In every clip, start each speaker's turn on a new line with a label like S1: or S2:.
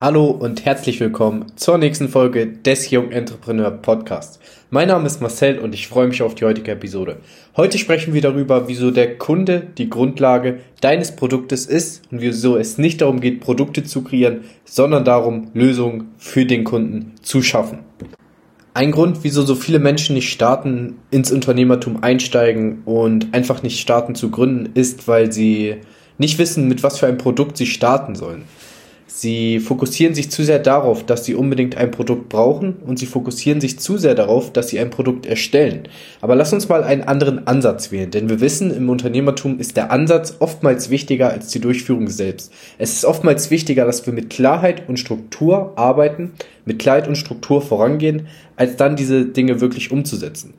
S1: Hallo und herzlich willkommen zur nächsten Folge des Young Entrepreneur Podcasts. Mein Name ist Marcel und ich freue mich auf die heutige Episode. Heute sprechen wir darüber, wieso der Kunde die Grundlage deines Produktes ist und wieso es nicht darum geht, Produkte zu kreieren, sondern darum, Lösungen für den Kunden zu schaffen. Ein Grund, wieso so viele Menschen nicht starten, ins Unternehmertum einsteigen und einfach nicht starten zu gründen, ist, weil sie nicht wissen, mit was für ein Produkt sie starten sollen. Sie fokussieren sich zu sehr darauf, dass sie unbedingt ein Produkt brauchen und sie fokussieren sich zu sehr darauf, dass sie ein Produkt erstellen. Aber lass uns mal einen anderen Ansatz wählen, denn wir wissen, im Unternehmertum ist der Ansatz oftmals wichtiger als die Durchführung selbst. Es ist oftmals wichtiger, dass wir mit Klarheit und Struktur arbeiten, mit Klarheit und Struktur vorangehen, als dann diese Dinge wirklich umzusetzen.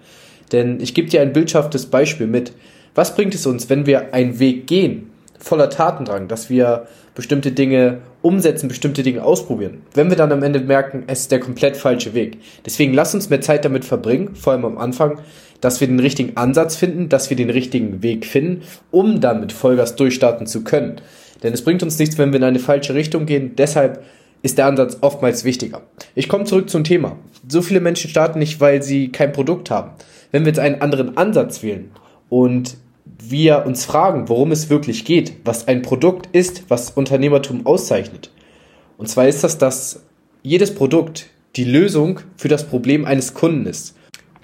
S1: Denn ich gebe dir ein bildschaftes Beispiel mit. Was bringt es uns, wenn wir einen Weg gehen, voller Tatendrang, dass wir bestimmte Dinge umsetzen, bestimmte Dinge ausprobieren. Wenn wir dann am Ende merken, es ist der komplett falsche Weg. Deswegen lass uns mehr Zeit damit verbringen, vor allem am Anfang, dass wir den richtigen Ansatz finden, dass wir den richtigen Weg finden, um dann mit Vollgas durchstarten zu können. Denn es bringt uns nichts, wenn wir in eine falsche Richtung gehen. Deshalb ist der Ansatz oftmals wichtiger. Ich komme zurück zum Thema. So viele Menschen starten nicht, weil sie kein Produkt haben. Wenn wir jetzt einen anderen Ansatz wählen und wir uns fragen, worum es wirklich geht, was ein Produkt ist, was Unternehmertum auszeichnet. Und zwar ist das, dass jedes Produkt die Lösung für das Problem eines Kunden ist.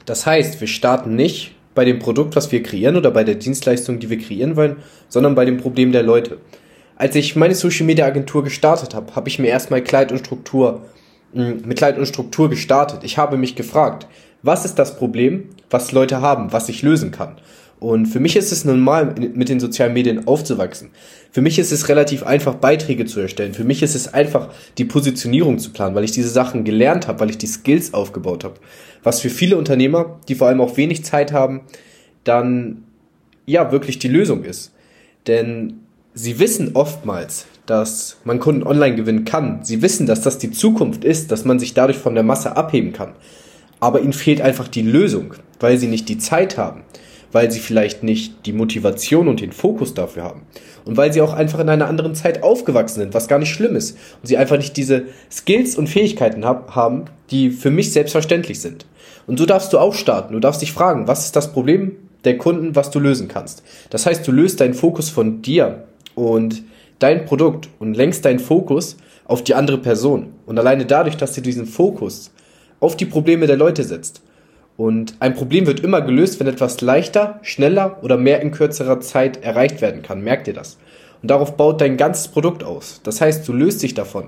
S1: Das heißt, wir starten nicht bei dem Produkt, was wir kreieren oder bei der Dienstleistung, die wir kreieren wollen, sondern bei dem Problem der Leute. Als ich meine Social Media Agentur gestartet habe, habe ich mir erstmal Kleid und Struktur hm, mit Kleid und Struktur gestartet. Ich habe mich gefragt, was ist das Problem, was Leute haben, was ich lösen kann? Und für mich ist es normal, mit den sozialen Medien aufzuwachsen. Für mich ist es relativ einfach, Beiträge zu erstellen. Für mich ist es einfach, die Positionierung zu planen, weil ich diese Sachen gelernt habe, weil ich die Skills aufgebaut habe. Was für viele Unternehmer, die vor allem auch wenig Zeit haben, dann ja wirklich die Lösung ist. Denn sie wissen oftmals, dass man Kunden online gewinnen kann. Sie wissen, dass das die Zukunft ist, dass man sich dadurch von der Masse abheben kann. Aber ihnen fehlt einfach die Lösung, weil sie nicht die Zeit haben weil sie vielleicht nicht die Motivation und den Fokus dafür haben. Und weil sie auch einfach in einer anderen Zeit aufgewachsen sind, was gar nicht schlimm ist. Und sie einfach nicht diese Skills und Fähigkeiten hab, haben, die für mich selbstverständlich sind. Und so darfst du auch starten. Du darfst dich fragen, was ist das Problem der Kunden, was du lösen kannst. Das heißt, du löst deinen Fokus von dir und dein Produkt und lenkst deinen Fokus auf die andere Person. Und alleine dadurch, dass du diesen Fokus auf die Probleme der Leute setzt, und ein Problem wird immer gelöst, wenn etwas leichter, schneller oder mehr in kürzerer Zeit erreicht werden kann. Merkt ihr das? Und darauf baut dein ganzes Produkt aus. Das heißt, du löst dich davon,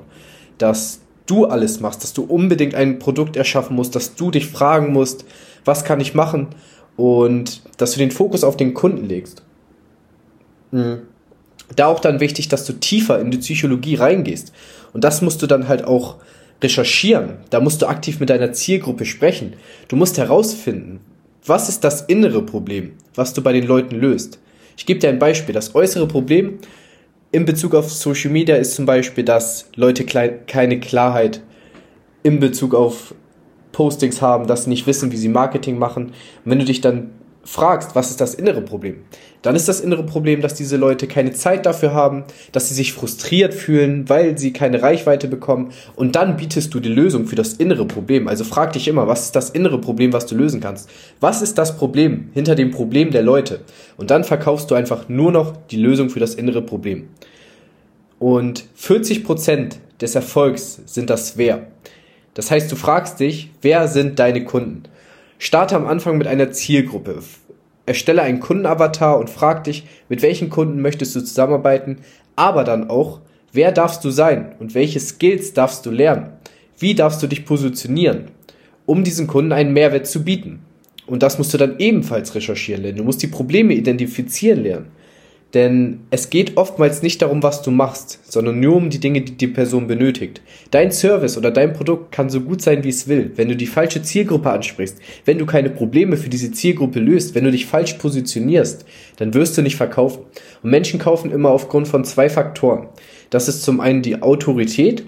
S1: dass du alles machst, dass du unbedingt ein Produkt erschaffen musst, dass du dich fragen musst, was kann ich machen und dass du den Fokus auf den Kunden legst. Mhm. Da auch dann wichtig, dass du tiefer in die Psychologie reingehst. Und das musst du dann halt auch recherchieren. Da musst du aktiv mit deiner Zielgruppe sprechen. Du musst herausfinden, was ist das innere Problem, was du bei den Leuten löst. Ich gebe dir ein Beispiel. Das äußere Problem in Bezug auf Social Media ist zum Beispiel, dass Leute keine Klarheit in Bezug auf Postings haben, dass sie nicht wissen, wie sie Marketing machen. Und wenn du dich dann fragst, was ist das innere Problem, dann ist das innere Problem, dass diese Leute keine Zeit dafür haben, dass sie sich frustriert fühlen, weil sie keine Reichweite bekommen und dann bietest du die Lösung für das innere Problem. Also frag dich immer, was ist das innere Problem, was du lösen kannst? Was ist das Problem hinter dem Problem der Leute? Und dann verkaufst du einfach nur noch die Lösung für das innere Problem. Und 40 Prozent des Erfolgs sind das Wer. Das heißt, du fragst dich, wer sind deine Kunden? Starte am Anfang mit einer Zielgruppe. Erstelle einen Kundenavatar und frag dich, mit welchen Kunden möchtest du zusammenarbeiten, aber dann auch, wer darfst du sein und welche Skills darfst du lernen? Wie darfst du dich positionieren, um diesen Kunden einen Mehrwert zu bieten? Und das musst du dann ebenfalls recherchieren lernen. Du musst die Probleme identifizieren lernen. Denn es geht oftmals nicht darum, was du machst, sondern nur um die Dinge, die die Person benötigt. Dein Service oder dein Produkt kann so gut sein, wie es will. Wenn du die falsche Zielgruppe ansprichst, wenn du keine Probleme für diese Zielgruppe löst, wenn du dich falsch positionierst, dann wirst du nicht verkaufen. Und Menschen kaufen immer aufgrund von zwei Faktoren. Das ist zum einen die Autorität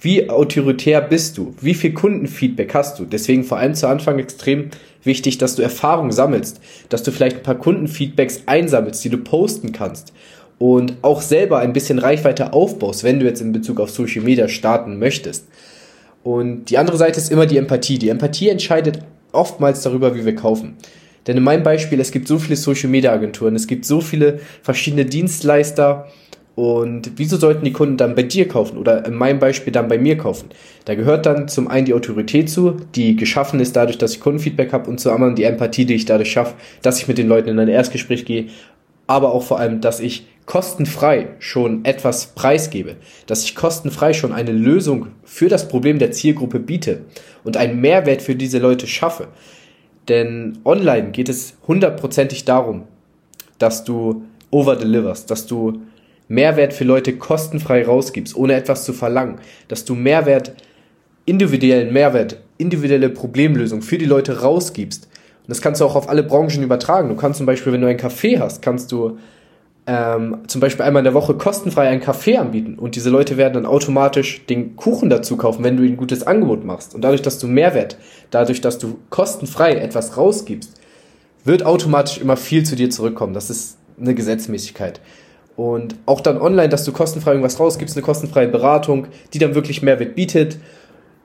S1: wie autoritär bist du? Wie viel Kundenfeedback hast du? Deswegen vor allem zu Anfang extrem wichtig, dass du Erfahrung sammelst, dass du vielleicht ein paar Kundenfeedbacks einsammelst, die du posten kannst und auch selber ein bisschen Reichweite aufbaust, wenn du jetzt in Bezug auf Social Media starten möchtest. Und die andere Seite ist immer die Empathie. Die Empathie entscheidet oftmals darüber, wie wir kaufen. Denn in meinem Beispiel, es gibt so viele Social Media Agenturen, es gibt so viele verschiedene Dienstleister, und wieso sollten die Kunden dann bei dir kaufen oder in meinem Beispiel dann bei mir kaufen? Da gehört dann zum einen die Autorität zu, die geschaffen ist dadurch, dass ich Kundenfeedback habe und zum anderen die Empathie, die ich dadurch schaffe, dass ich mit den Leuten in ein Erstgespräch gehe, aber auch vor allem, dass ich kostenfrei schon etwas preisgebe, dass ich kostenfrei schon eine Lösung für das Problem der Zielgruppe biete und einen Mehrwert für diese Leute schaffe. Denn online geht es hundertprozentig darum, dass du overdeliverst, dass du Mehrwert für Leute kostenfrei rausgibst, ohne etwas zu verlangen, dass du Mehrwert, individuellen Mehrwert, individuelle Problemlösung für die Leute rausgibst. Und das kannst du auch auf alle Branchen übertragen. Du kannst zum Beispiel, wenn du ein Café hast, kannst du ähm, zum Beispiel einmal in der Woche kostenfrei einen Kaffee anbieten und diese Leute werden dann automatisch den Kuchen dazu kaufen, wenn du ihnen ein gutes Angebot machst. Und dadurch, dass du Mehrwert, dadurch, dass du kostenfrei etwas rausgibst, wird automatisch immer viel zu dir zurückkommen. Das ist eine Gesetzmäßigkeit. Und auch dann online, dass du kostenfrei irgendwas rausgibst, eine kostenfreie Beratung, die dann wirklich Mehrwert bietet,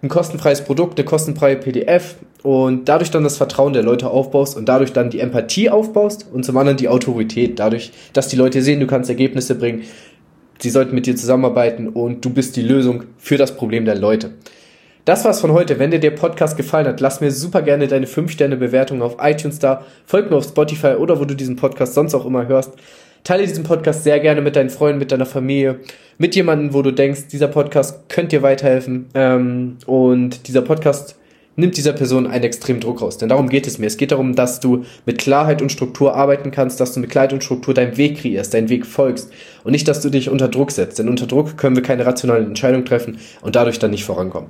S1: ein kostenfreies Produkt, eine kostenfreie PDF und dadurch dann das Vertrauen der Leute aufbaust und dadurch dann die Empathie aufbaust und zum anderen die Autorität, dadurch, dass die Leute sehen, du kannst Ergebnisse bringen, sie sollten mit dir zusammenarbeiten und du bist die Lösung für das Problem der Leute. Das war's von heute. Wenn dir der Podcast gefallen hat, lass mir super gerne deine 5-Sterne-Bewertung auf iTunes da, folg mir auf Spotify oder wo du diesen Podcast sonst auch immer hörst. Teile diesen Podcast sehr gerne mit deinen Freunden, mit deiner Familie, mit jemandem, wo du denkst, dieser Podcast könnte dir weiterhelfen. Ähm, und dieser Podcast nimmt dieser Person einen extremen Druck raus. Denn darum geht es mir. Es geht darum, dass du mit Klarheit und Struktur arbeiten kannst, dass du mit Klarheit und Struktur deinen Weg kreierst, deinen Weg folgst. Und nicht, dass du dich unter Druck setzt. Denn unter Druck können wir keine rationalen Entscheidungen treffen und dadurch dann nicht vorankommen.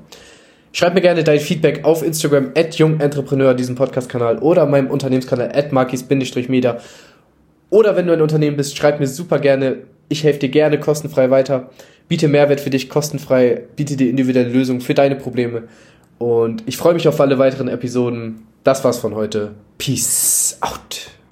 S1: Schreib mir gerne dein Feedback auf Instagram at jungentrepreneur, diesem Podcast-Kanal oder meinem Unternehmenskanal at markis-media oder wenn du ein Unternehmen bist, schreib mir super gerne. Ich helfe dir gerne kostenfrei weiter. Biete Mehrwert für dich kostenfrei. Biete dir individuelle Lösungen für deine Probleme. Und ich freue mich auf alle weiteren Episoden. Das war's von heute. Peace out.